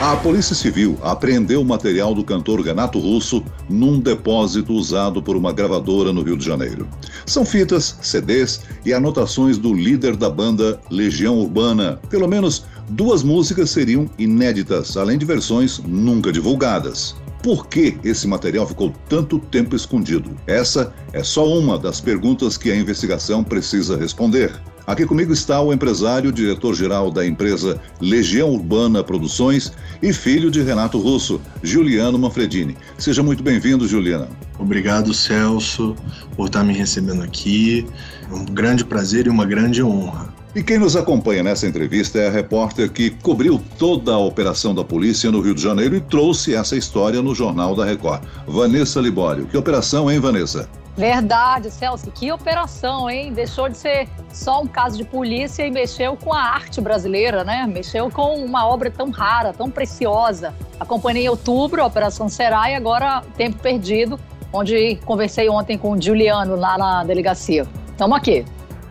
A Polícia Civil apreendeu o material do cantor Renato Russo num depósito usado por uma gravadora no Rio de Janeiro. São fitas, CDs e anotações do líder da banda Legião Urbana. Pelo menos duas músicas seriam inéditas, além de versões nunca divulgadas. Por que esse material ficou tanto tempo escondido? Essa é só uma das perguntas que a investigação precisa responder. Aqui comigo está o empresário, diretor-geral da empresa Legião Urbana Produções e filho de Renato Russo, Juliano Manfredini. Seja muito bem-vindo, Juliano. Obrigado, Celso, por estar me recebendo aqui. Um grande prazer e uma grande honra. E quem nos acompanha nessa entrevista é a repórter que cobriu toda a operação da polícia no Rio de Janeiro e trouxe essa história no Jornal da Record. Vanessa Libório. Que operação, hein, Vanessa? Verdade, Celso, que operação, hein? Deixou de ser só um caso de polícia e mexeu com a arte brasileira, né? Mexeu com uma obra tão rara, tão preciosa. Acompanhei em outubro a Operação Será e agora Tempo Perdido, onde conversei ontem com o Juliano lá na delegacia. Estamos aqui.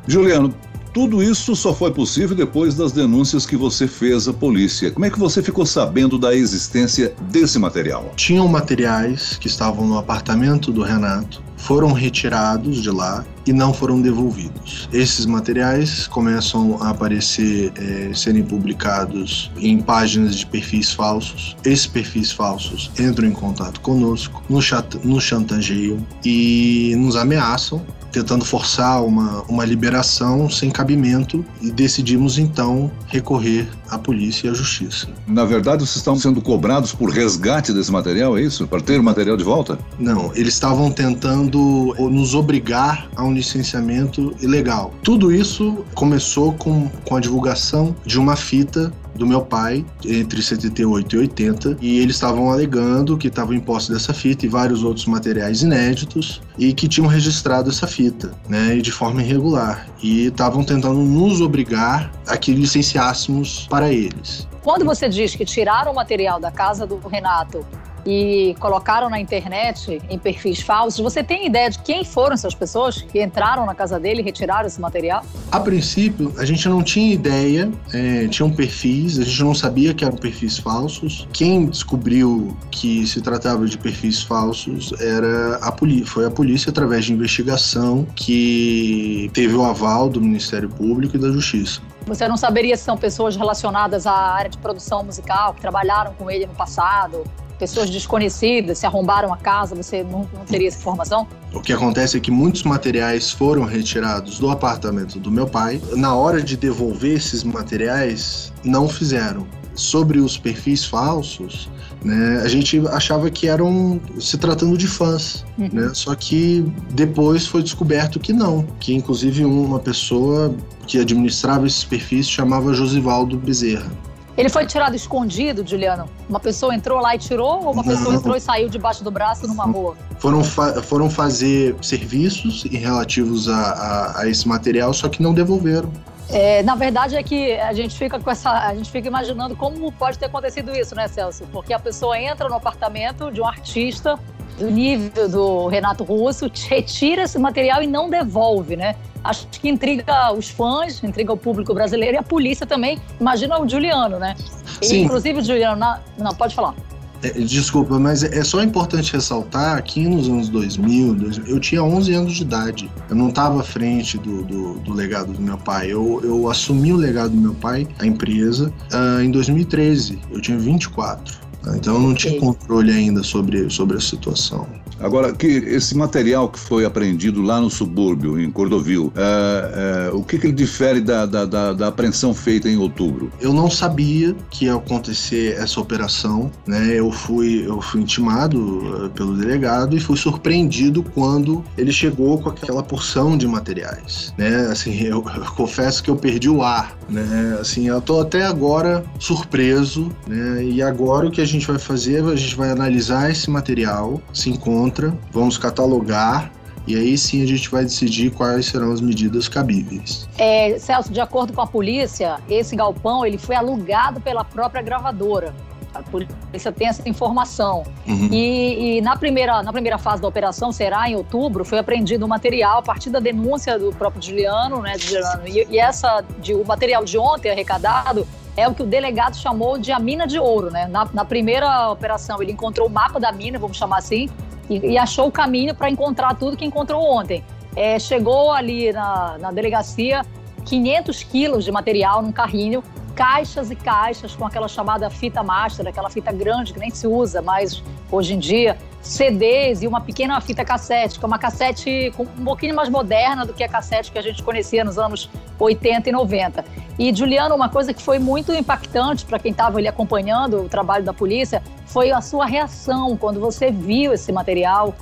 Juliano, tudo isso só foi possível depois das denúncias que você fez à polícia. Como é que você ficou sabendo da existência desse material? Tinham materiais que estavam no apartamento do Renato foram retirados de lá e não foram devolvidos. Esses materiais começam a aparecer, é, serem publicados em páginas de perfis falsos. Esses perfis falsos entram em contato conosco, nos, nos chantageiam e nos ameaçam tentando forçar uma, uma liberação sem cabimento e decidimos então recorrer à polícia e à justiça. Na verdade, vocês estão sendo cobrados por resgate desse material, é isso? Para ter o material de volta? Não, eles estavam tentando nos obrigar a um licenciamento ilegal. Tudo isso começou com, com a divulgação de uma fita do meu pai entre 78 e 80 e eles estavam alegando que estavam em posse dessa fita e vários outros materiais inéditos e que tinham registrado essa fita, né, de forma irregular e estavam tentando nos obrigar a que licenciássemos para eles. Quando você diz que tiraram o material da casa do Renato e colocaram na internet em perfis falsos. Você tem ideia de quem foram essas pessoas que entraram na casa dele e retiraram esse material? A princípio, a gente não tinha ideia, é, tinham perfis, a gente não sabia que eram perfis falsos. Quem descobriu que se tratava de perfis falsos era a polícia, foi a polícia através de investigação que teve o aval do Ministério Público e da Justiça. Você não saberia se são pessoas relacionadas à área de produção musical, que trabalharam com ele no passado, pessoas desconhecidas se arrombaram a casa, você não, não teria essa informação? O que acontece é que muitos materiais foram retirados do apartamento do meu pai. Na hora de devolver esses materiais, não fizeram. Sobre os perfis falsos, né, a gente achava que eram se tratando de fãs, uhum. né, só que depois foi descoberto que não, que inclusive uma pessoa que administrava esses perfis chamava Josivaldo Bezerra. Ele foi tirado escondido, Juliano? Uma pessoa entrou lá e tirou ou uma Não. pessoa entrou e saiu debaixo do braço numa rua? Foram, fa foram fazer serviços relativos a, a, a esse material, só que não devolveram. É, na verdade é que a gente fica com essa, a gente fica imaginando como pode ter acontecido isso, né, Celso? Porque a pessoa entra no apartamento de um artista do nível do Renato Russo, retira esse material e não devolve, né? Acho que intriga os fãs, intriga o público brasileiro e a polícia também. Imagina o Juliano, né? Sim. inclusive o Juliano, na... não, pode falar. É, desculpa, mas é só importante ressaltar que nos anos 2000, eu tinha 11 anos de idade. Eu não estava à frente do, do, do, legado do meu pai. Eu, eu assumi o legado do meu pai, a empresa, uh, em 2013. Eu tinha 24. Então eu não tinha controle ainda sobre, sobre a situação. Agora, que esse material que foi apreendido lá no subúrbio, em Cordovil, é, é, o que, que ele difere da, da, da, da, apreensão feita em outubro? Eu não sabia que ia acontecer essa operação, né? Eu fui, eu fui intimado uh, pelo delegado e fui surpreendido quando ele chegou com aquela porção de materiais, né? Assim, eu, eu confesso que eu perdi o ar, né? Assim, eu tô até agora surpreso, né? E agora o que a gente vai fazer, a gente vai analisar esse material, se encontra, vamos catalogar e aí sim a gente vai decidir quais serão as medidas cabíveis. É, Celso, de acordo com a polícia, esse galpão ele foi alugado pela própria gravadora. A polícia tem essa informação. Uhum. E, e, na, primeira, na primeira fase da operação, será em outubro, foi apreendido o material a partir da denúncia do próprio Juliano, né? Juliano, e, e essa, de, o material de ontem arrecadado é o que o delegado chamou de a mina de ouro, né? Na, na primeira operação, ele encontrou o mapa da mina, vamos chamar assim, e, e achou o caminho para encontrar tudo que encontrou ontem. É, chegou ali na, na delegacia 500 quilos de material num carrinho caixas e caixas com aquela chamada fita master, aquela fita grande que nem se usa mais hoje em dia, CDs e uma pequena fita cassete, que é uma cassete um pouquinho mais moderna do que a cassete que a gente conhecia nos anos 80 e 90. E, Juliano, uma coisa que foi muito impactante para quem estava ali acompanhando o trabalho da polícia foi a sua reação quando você viu esse material.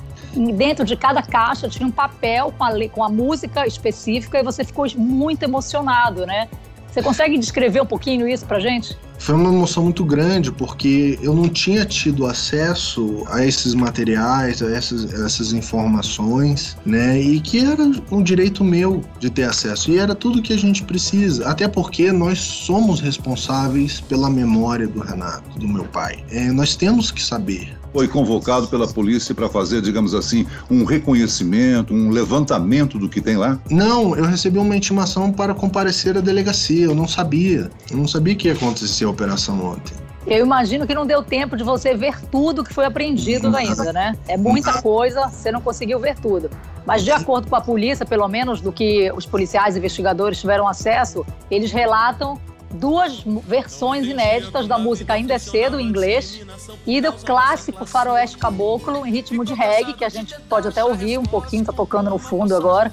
Dentro de cada caixa tinha um papel com a, com a música específica e você ficou muito emocionado, né? Você consegue descrever um pouquinho isso pra gente? Foi uma emoção muito grande porque eu não tinha tido acesso a esses materiais, a essas, essas informações, né? E que era um direito meu de ter acesso. E era tudo que a gente precisa. Até porque nós somos responsáveis pela memória do Renato, do meu pai. É, nós temos que saber foi convocado pela polícia para fazer, digamos assim, um reconhecimento, um levantamento do que tem lá? Não, eu recebi uma intimação para comparecer à delegacia. Eu não sabia. Eu não sabia que ia acontecer a operação ontem. Eu imagino que não deu tempo de você ver tudo que foi apreendido ainda, né? É muita coisa, você não conseguiu ver tudo. Mas de acordo com a polícia, pelo menos do que os policiais e investigadores tiveram acesso, eles relatam duas versões inéditas da música Ainda é Cedo, em inglês, e do clássico Faroeste Caboclo, em ritmo de reggae, que a gente pode até ouvir um pouquinho, tá tocando no fundo agora.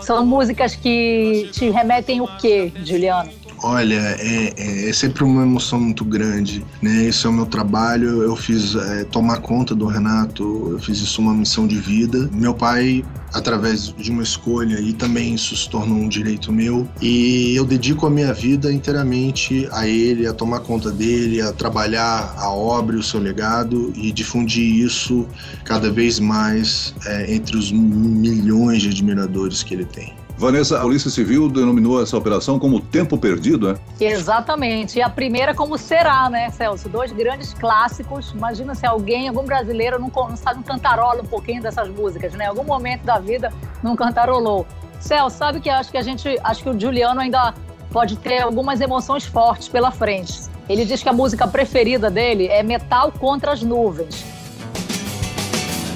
São músicas que te remetem o quê, Juliano? Olha, é, é, é, sempre uma emoção muito grande, né? Esse é o meu trabalho. Eu fiz é, tomar conta do Renato, eu fiz isso uma missão de vida. Meu pai, através de uma escolha, e também isso se tornou um direito meu. E eu dedico a minha vida inteiramente a ele, a tomar conta dele, a trabalhar a obra e o seu legado e difundir isso cada vez mais é, entre os milhões de admiradores que ele tem. Vanessa, a Polícia Civil denominou essa operação como tempo perdido, né? Exatamente. E a primeira como será, né, Celso? Dois grandes clássicos. Imagina se alguém, algum brasileiro, não, não sabe um cantarola um pouquinho dessas músicas, né? Algum momento da vida não cantarolou. Celso, sabe que acho que a gente, acho que o Juliano ainda pode ter algumas emoções fortes pela frente. Ele diz que a música preferida dele é Metal contra as Nuvens.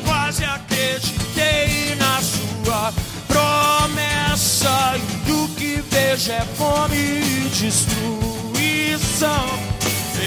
Quase acreditei na sua vejo é fome e destruição.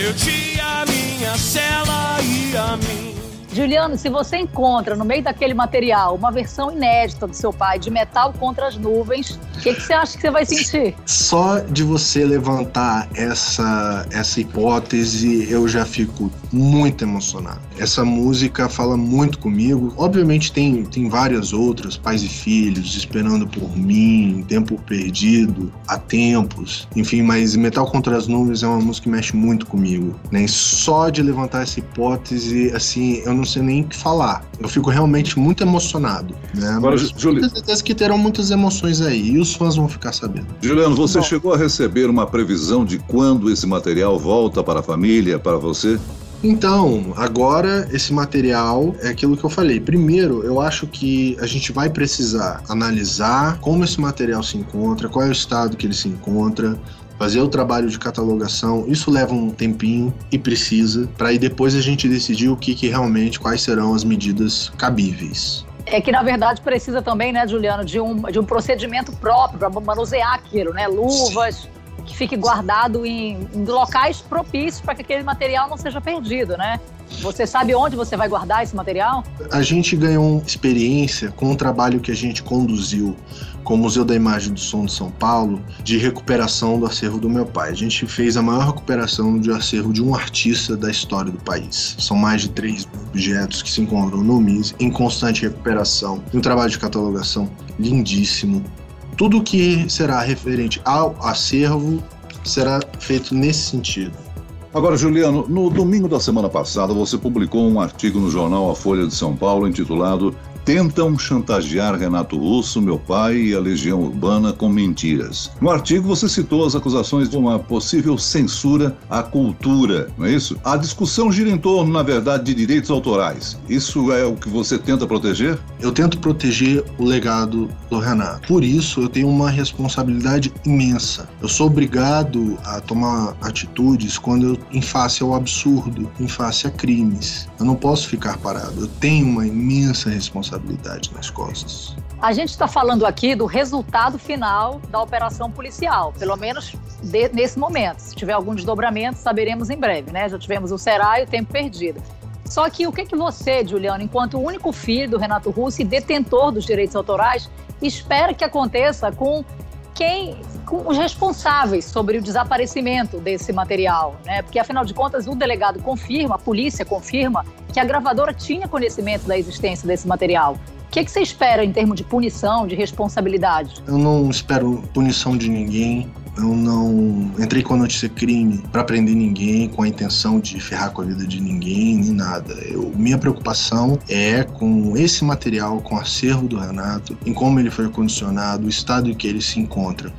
Eu tinha a minha cela e a mim. Juliano, se você encontra no meio daquele material uma versão inédita do seu pai de Metal contra as Nuvens, o que, que, você acha que você vai sentir? Só de você levantar essa, essa hipótese, eu já fico muito emocionado. Essa música fala muito comigo. Obviamente tem, tem várias outras, Pais e Filhos, Esperando por Mim, Tempo Perdido, Há Tempos, enfim, mas Metal contra as Nuvens é uma música que mexe muito comigo. Né? só de levantar essa hipótese, assim, eu não sei nem o que falar. Eu fico realmente muito emocionado. Né? Agora, Júlio... Tenho certeza que terão muitas emoções aí. E os fãs vão ficar sabendo. Juliano, você Bom. chegou a receber uma previsão de quando esse material volta para a família, para você? Então, agora esse material é aquilo que eu falei. Primeiro, eu acho que a gente vai precisar analisar como esse material se encontra, qual é o estado que ele se encontra, fazer o trabalho de catalogação. Isso leva um tempinho e precisa, para aí depois a gente decidir o que, que realmente, quais serão as medidas cabíveis é que na verdade precisa também, né, Juliano, de um, de um procedimento próprio para manusear aquilo, né? Luvas, Sim. Que fique guardado em, em locais propícios para que aquele material não seja perdido, né? Você sabe onde você vai guardar esse material? A gente ganhou experiência com o trabalho que a gente conduziu com o Museu da Imagem do Som de São Paulo de recuperação do acervo do meu pai. A gente fez a maior recuperação de acervo de um artista da história do país. São mais de 3 objetos que se encontram no MIS em constante recuperação. Um trabalho de catalogação lindíssimo. Tudo que será referente ao acervo será feito nesse sentido. Agora, Juliano, no domingo da semana passada você publicou um artigo no jornal A Folha de São Paulo intitulado tentam chantagear Renato Russo, meu pai e a Legião Urbana com mentiras. No artigo você citou as acusações de uma possível censura à cultura, não é isso? A discussão gira em torno, na verdade, de direitos autorais. Isso é o que você tenta proteger? Eu tento proteger o legado do Renato. Por isso, eu tenho uma responsabilidade imensa. Eu sou obrigado a tomar atitudes quando eu em face ao absurdo, em face a crimes. Eu não posso ficar parado. Eu tenho uma imensa responsabilidade nas costas. A gente está falando aqui do resultado final da operação policial, pelo menos de, nesse momento. Se tiver algum desdobramento, saberemos em breve, né? Já tivemos o Será e o Tempo Perdido. Só que o que, que você, Juliano, enquanto único filho do Renato Russo e detentor dos direitos autorais, espera que aconteça com quem, com os responsáveis sobre o desaparecimento desse material, né? Porque afinal de contas o delegado confirma, a polícia confirma que a gravadora tinha conhecimento da existência desse material. O que, que você espera em termos de punição, de responsabilidade? Eu não espero punição de ninguém. Eu não entrei com a notícia crime para prender ninguém, com a intenção de ferrar com a vida de ninguém, nem nada. Eu, minha preocupação é com esse material, com o acervo do Renato, em como ele foi condicionado, o estado em que ele se encontra.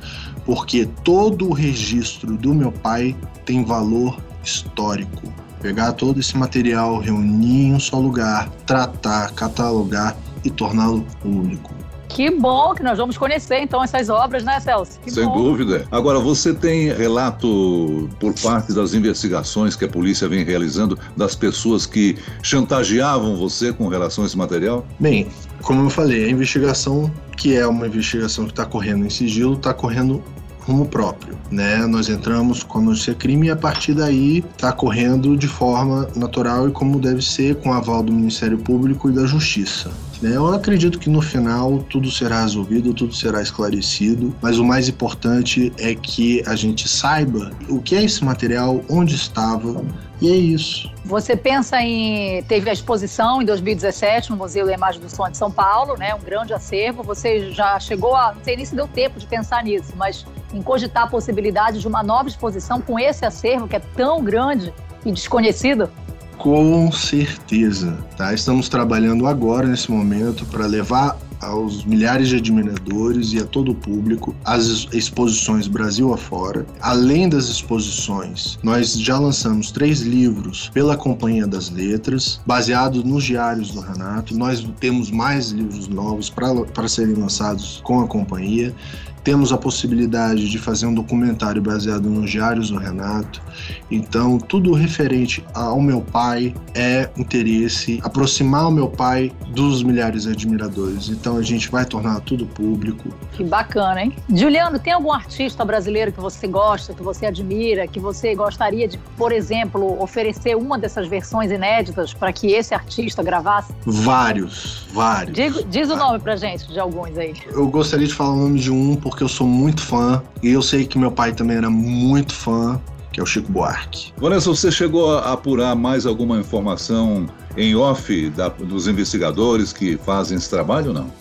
Porque todo o registro do meu pai tem valor histórico. Pegar todo esse material, reunir em um só lugar, tratar, catalogar e torná-lo público. Que bom que nós vamos conhecer então essas obras, né, Celso? Que Sem bom. dúvida. Agora, você tem relato por parte das investigações que a polícia vem realizando das pessoas que chantageavam você com relação a esse material? Bem, como eu falei, a investigação, que é uma investigação que está correndo em sigilo, está correndo rumo próprio, né? Nós entramos com a notícia crime e a partir daí está correndo de forma natural e como deve ser, com aval do Ministério Público e da Justiça. Né? Eu acredito que no final tudo será resolvido, tudo será esclarecido, mas o mais importante é que a gente saiba o que é esse material, onde estava, e é isso. Você pensa em. Teve a exposição em 2017 no Museu da Imagem do Som de São Paulo, né? Um grande acervo. Você já chegou a. Não sei nem se deu tempo de pensar nisso, mas em cogitar a possibilidade de uma nova exposição com esse acervo que é tão grande e desconhecido? Com certeza, tá? Estamos trabalhando agora nesse momento para levar aos milhares de admiradores e a todo o público as exposições Brasil afora. Além das exposições, nós já lançamos três livros pela Companhia das Letras, baseados nos diários do Renato. Nós temos mais livros novos para serem lançados com a companhia. Temos a possibilidade de fazer um documentário baseado nos diários do Renato. Então, tudo referente ao meu pai é interesse, aproximar o meu pai dos milhares de admiradores. Então, a gente vai tornar tudo público. Que bacana, hein? Juliano, tem algum artista brasileiro que você gosta, que você admira, que você gostaria de, por exemplo, oferecer uma dessas versões inéditas para que esse artista gravasse? Vários, vários. Diz, diz o nome pra gente de alguns aí. Eu gostaria de falar o nome de um, porque eu sou muito fã e eu sei que meu pai também era muito fã, que é o Chico Buarque. Vanessa, você chegou a apurar mais alguma informação em off da, dos investigadores que fazem esse trabalho ou não?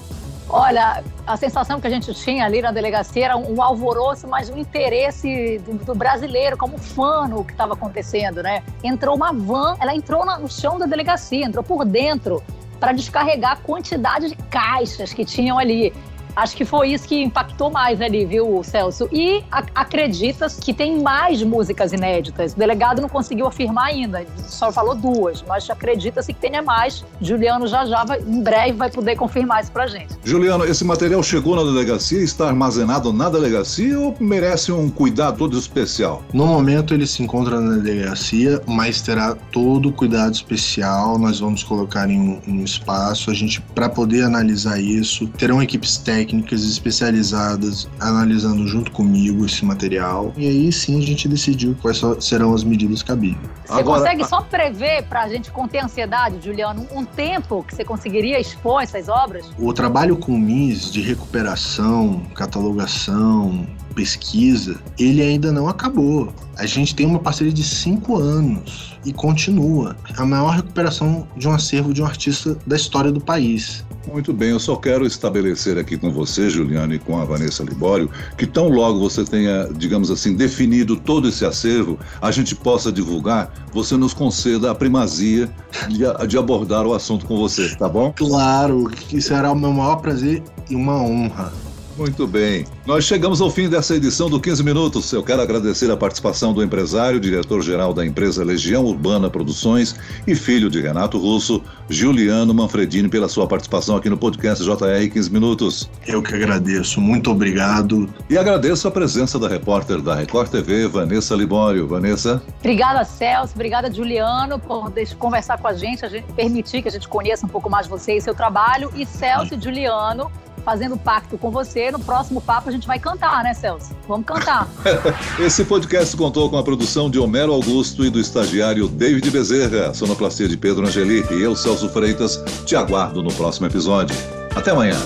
Olha, a sensação que a gente tinha ali na delegacia era um alvoroço, mas um interesse do, do brasileiro como fã no que estava acontecendo, né? Entrou uma van, ela entrou no chão da delegacia, entrou por dentro para descarregar a quantidade de caixas que tinham ali. Acho que foi isso que impactou mais ali, viu, Celso? E acredita que tem mais músicas inéditas. O delegado não conseguiu afirmar ainda, só falou duas, mas acredita-se que tenha mais. Juliano já já, vai, em breve, vai poder confirmar isso pra gente. Juliano, esse material chegou na delegacia, está armazenado na delegacia ou merece um cuidado todo especial? No momento ele se encontra na delegacia, mas terá todo o cuidado especial. Nós vamos colocar em um, um espaço, a gente, para poder analisar isso, terão equipes técnicas técnicas especializadas analisando junto comigo esse material. E aí sim a gente decidiu quais serão as medidas cabíveis. Você Agora, consegue só prever para a gente conter a ansiedade, Juliano, um tempo que você conseguiria expor essas obras? O trabalho com o MIS de recuperação, catalogação, pesquisa, ele ainda não acabou. A gente tem uma parceria de cinco anos e continua. A maior recuperação de um acervo de um artista da história do país. Muito bem, eu só quero estabelecer aqui com você, Juliano, e com a Vanessa Libório, que tão logo você tenha, digamos assim, definido todo esse acervo, a gente possa divulgar, você nos conceda a primazia de, de abordar o assunto com você, tá bom? Claro, que será o meu maior prazer e uma honra. Muito bem. Nós chegamos ao fim dessa edição do 15 Minutos. Eu quero agradecer a participação do empresário, diretor-geral da empresa Legião Urbana Produções e filho de Renato Russo, Juliano Manfredini, pela sua participação aqui no podcast JR 15 Minutos. Eu que agradeço. Muito obrigado. E agradeço a presença da repórter da Record TV, Vanessa Libório. Vanessa. Obrigada, Celso. Obrigada, Juliano, por conversar com a gente, a gente permitir que a gente conheça um pouco mais você e seu trabalho. E Celso e Juliano fazendo pacto com você. No próximo papo a gente vai cantar, né, Celso? Vamos cantar. Esse podcast contou com a produção de Homero Augusto e do estagiário David Bezerra, sonoplastia de Pedro Angeli e eu, Celso Freitas, te aguardo no próximo episódio. Até amanhã.